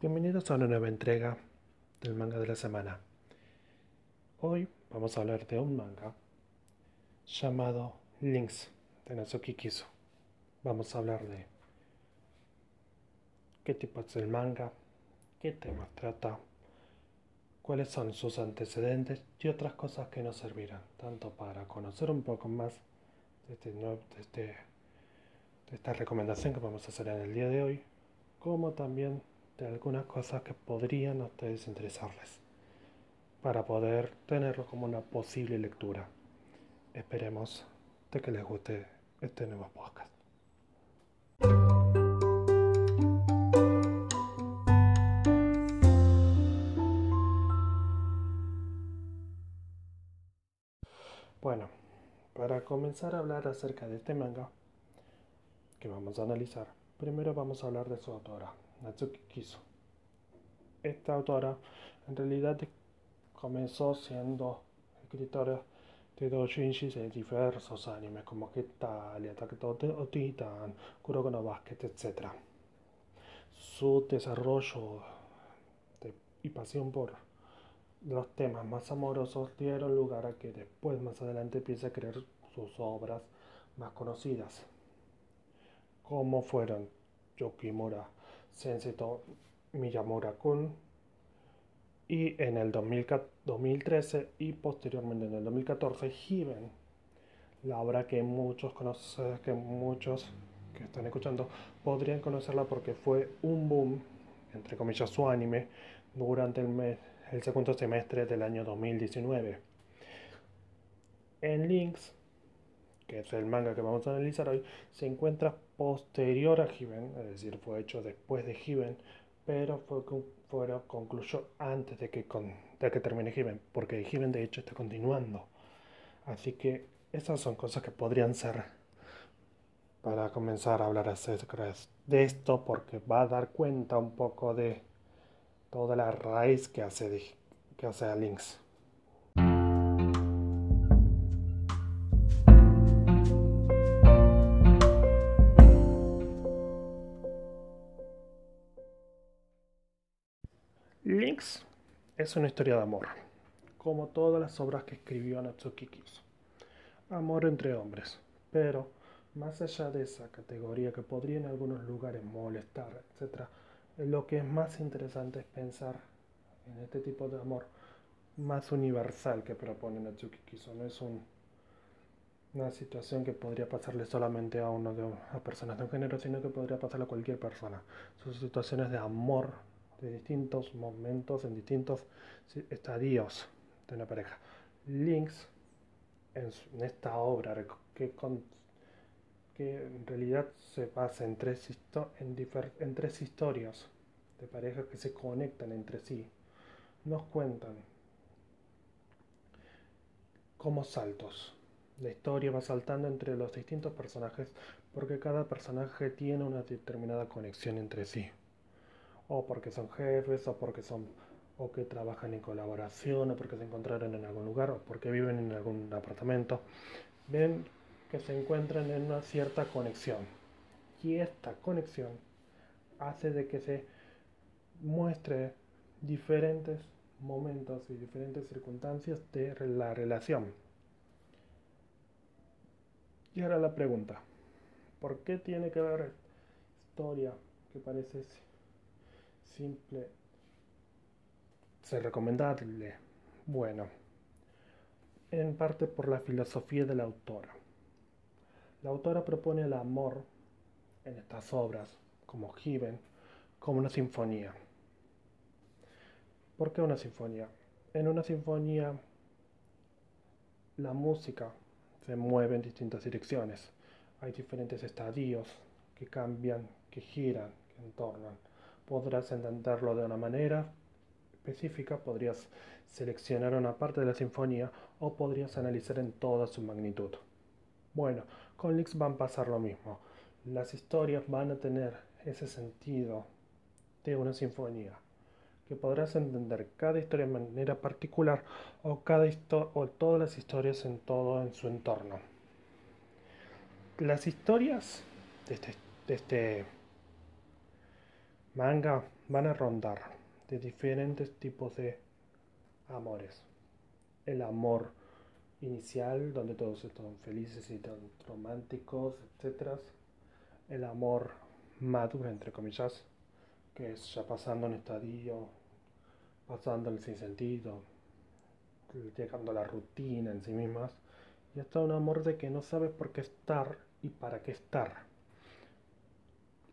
Bienvenidos a una nueva entrega del manga de la semana. Hoy vamos a hablar de un manga llamado Links de Natsuki Kiso. Vamos a hablar de qué tipo es el manga, qué temas trata, cuáles son sus antecedentes y otras cosas que nos servirán, tanto para conocer un poco más de, este, este, de esta recomendación que vamos a hacer en el día de hoy, como también de algunas cosas que podrían a ustedes interesarles para poder tenerlo como una posible lectura. Esperemos de que les guste este nuevo podcast. Bueno, para comenzar a hablar acerca de este manga que vamos a analizar, primero vamos a hablar de su autora, Natsuki Kiso. Esta autora en realidad comenzó siendo escritora de doujinshis de diversos animes como Italia, Attack on Titan, Kuroko no Basket, etc. Su desarrollo y pasión por los temas más amorosos dieron lugar a que después, más adelante, empiece a crear sus obras más conocidas, como fueron Yokimura Sensito Miyamura-kun y en el 2013 y posteriormente en el 2014 Hiven, la obra que muchos conocen, que muchos que están escuchando podrían conocerla porque fue un boom, entre comillas, su anime durante el, mes, el segundo semestre del año 2019. En Links, que es el manga que vamos a analizar hoy, se encuentra posterior a Given, es decir, fue hecho después de Given, pero fue, concluyó antes de que, de que termine Given, porque Given de hecho está continuando. Así que esas son cosas que podrían ser para comenzar a hablar acerca de esto, porque va a dar cuenta un poco de toda la raíz que hace, que hace a Links. Links es una historia de amor, como todas las obras que escribió Natsuki Kiso. Amor entre hombres, pero más allá de esa categoría que podría en algunos lugares molestar, etc., lo que es más interesante es pensar en este tipo de amor más universal que propone Natsuki Kiso. No es una situación que podría pasarle solamente a uno de a personas de un género, sino que podría pasarle a cualquier persona. Son situaciones de amor de distintos momentos, en distintos estadios de una pareja. Links, en, esta obra que, que, en realidad se basa en tres, en, tres historias de parejas que se conectan entre sí, nos cuentan como saltos. La historia va saltando entre los distintos personajes porque cada personaje tiene una determinada conexión entre sí o porque son jefes, o porque son o que trabajan en colaboración, o porque se encontraron en algún lugar, o porque viven en algún apartamento, ven que se encuentran en una cierta conexión. Y esta conexión hace de que se muestre diferentes momentos y diferentes circunstancias de la relación. Y ahora la pregunta, ¿por qué tiene que haber historia que parece simple ser recomendable? Bueno, en parte por la filosofía de la autora. La autora propone el amor en estas obras, como Given, como una sinfonía. ¿Por qué una sinfonía? En una sinfonía la música se mueve en distintas direcciones. Hay diferentes estadios que cambian, que giran, que entornan podrás entenderlo de una manera específica, podrías seleccionar una parte de la sinfonía o podrías analizar en toda su magnitud. Bueno, con Lix van a pasar lo mismo. Las historias van a tener ese sentido de una sinfonía, que podrás entender cada historia de manera particular o, cada o todas las historias en todo en su entorno. Las historias de este, de este manga van a rondar de diferentes tipos de amores. El amor inicial, donde todos están felices y románticos, etc. El amor maduro, entre comillas, que es ya pasando un estadio, pasando el sinsentido, llegando a la rutina en sí mismas. Y hasta un amor de que no sabes por qué estar y para qué estar.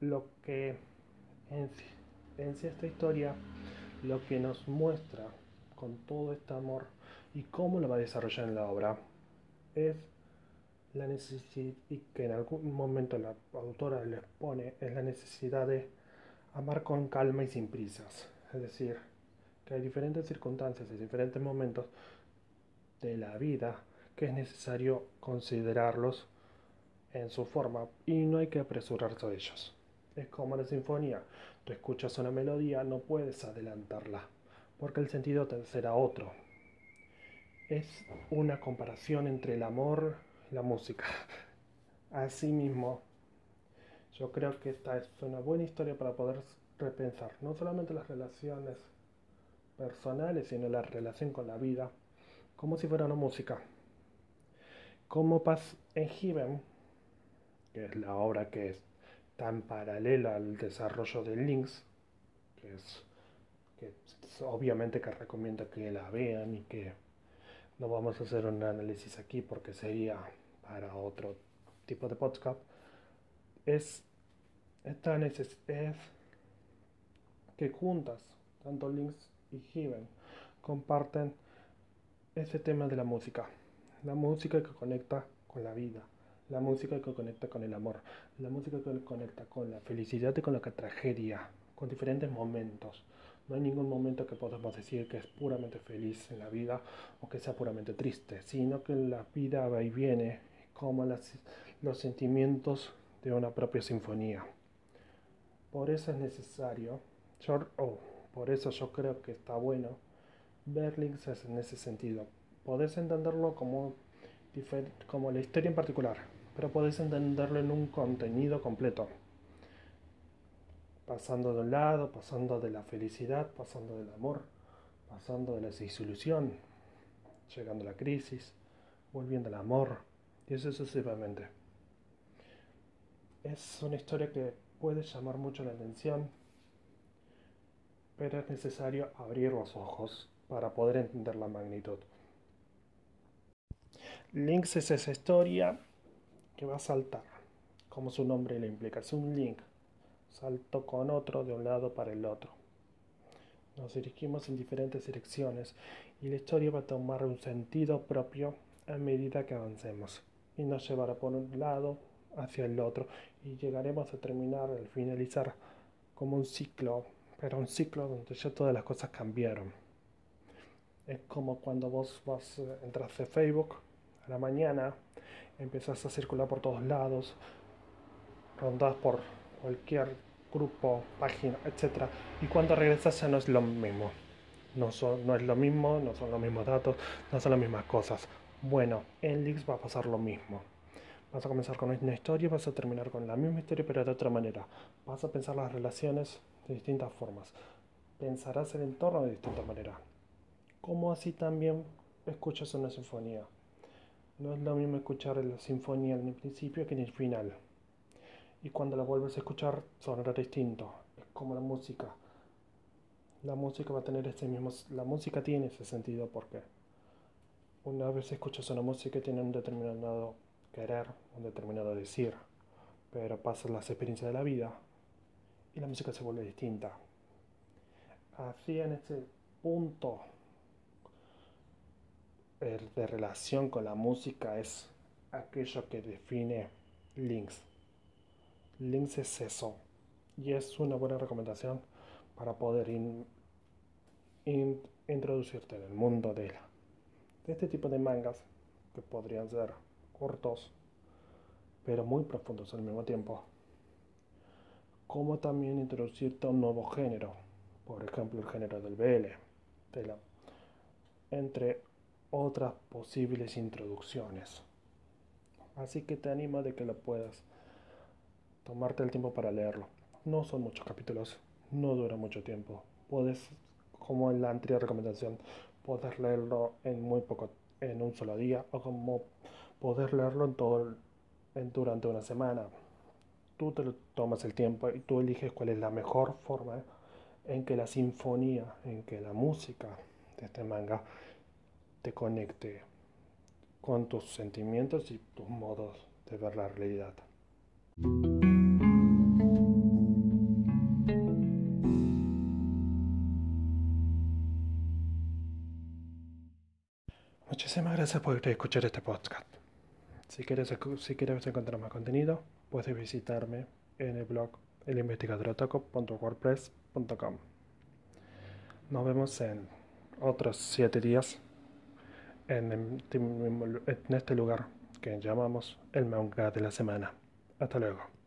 Lo que en, en esta historia, lo que nos muestra con todo este amor y cómo lo va a desarrollar en la obra es la necesidad y que en algún momento la autora les pone es la necesidad de amar con calma y sin prisas. Es decir que hay diferentes circunstancias y diferentes momentos de la vida que es necesario considerarlos en su forma y no hay que apresurarse a ellos es como la sinfonía tú escuchas una melodía no puedes adelantarla porque el sentido será otro es una comparación entre el amor y la música. Asimismo, yo creo que esta es una buena historia para poder repensar no solamente las relaciones personales, sino la relación con la vida, como si fuera una música. Como pasa en Heaven, que es la obra que es tan paralela al desarrollo de Links, que es que obviamente que recomiendo que la vean y que no vamos a hacer un análisis aquí porque sería para otro tipo de podcast. Es, esta es que juntas, tanto Links y Heaven, comparten ese tema de la música. La música que conecta con la vida. La música que conecta con el amor. La música que conecta con la felicidad y con la tragedia. Con diferentes momentos. No hay ningún momento que podamos decir que es puramente feliz en la vida o que sea puramente triste, sino que la vida va y viene como los sentimientos de una propia sinfonía. Por eso es necesario, por eso yo creo que está bueno ver links en ese sentido. Podés entenderlo como, como la historia en particular, pero podés entenderlo en un contenido completo pasando de un lado, pasando de la felicidad, pasando del amor, pasando de la disolución, llegando a la crisis, volviendo al amor, y eso sucesivamente. Es una historia que puede llamar mucho la atención, pero es necesario abrir los ojos para poder entender la magnitud. Links es esa historia que va a saltar, como su nombre le implica, es un link salto con otro de un lado para el otro. Nos dirigimos en diferentes direcciones y la historia va a tomar un sentido propio a medida que avancemos y nos llevará por un lado hacia el otro y llegaremos a terminar, al finalizar, como un ciclo, pero un ciclo donde ya todas las cosas cambiaron. Es como cuando vos vas, eh, entras a Facebook la mañana, empiezas a circular por todos lados, rondás por cualquier grupo, página, etc. Y cuando regresas ya no es lo mismo. No, son, no es lo mismo, no son los mismos datos, no son las mismas cosas. Bueno, en Leaks va a pasar lo mismo. Vas a comenzar con una historia vas a terminar con la misma historia pero de otra manera. Vas a pensar las relaciones de distintas formas. Pensarás el entorno de distinta manera. Como así también escuchas una sinfonía. No es lo mismo escuchar la sinfonía en el principio que en el final y cuando la vuelves a escuchar sonará distinto. Es como la música. La música va a tener ese mismo... La música tiene ese sentido porque una vez escuchas una música tiene un determinado querer, un determinado decir, pero pasas las experiencias de la vida y la música se vuelve distinta. Así en ese punto de relación con la música es aquello que define Links. Links es eso. Y es una buena recomendación para poder introducirte en el mundo de, de este tipo de mangas que podrían ser cortos, pero muy profundos al mismo tiempo. Como también introducirte a un nuevo género, por ejemplo el género del BL, entre otras posibles introducciones. Así que te animo de que lo puedas tomarte el tiempo para leerlo. No son muchos capítulos, no dura mucho tiempo. Puedes, como en la anterior recomendación, poder leerlo en muy poco, en un solo día, o como poder leerlo en todo en, durante una semana. Tú te lo tomas el tiempo y tú eliges cuál es la mejor forma en que la sinfonía, en que la música de este manga te conecte con tus sentimientos y tus modos de ver la realidad. Muchísimas gracias por escuchar este podcast. Si quieres, si quieres encontrar más contenido, puedes visitarme en el blog elinvestigadorotoco.wordpress.com. Nos vemos en otros siete días en, este lugar que llamamos el manga de la semana. Hasta luego.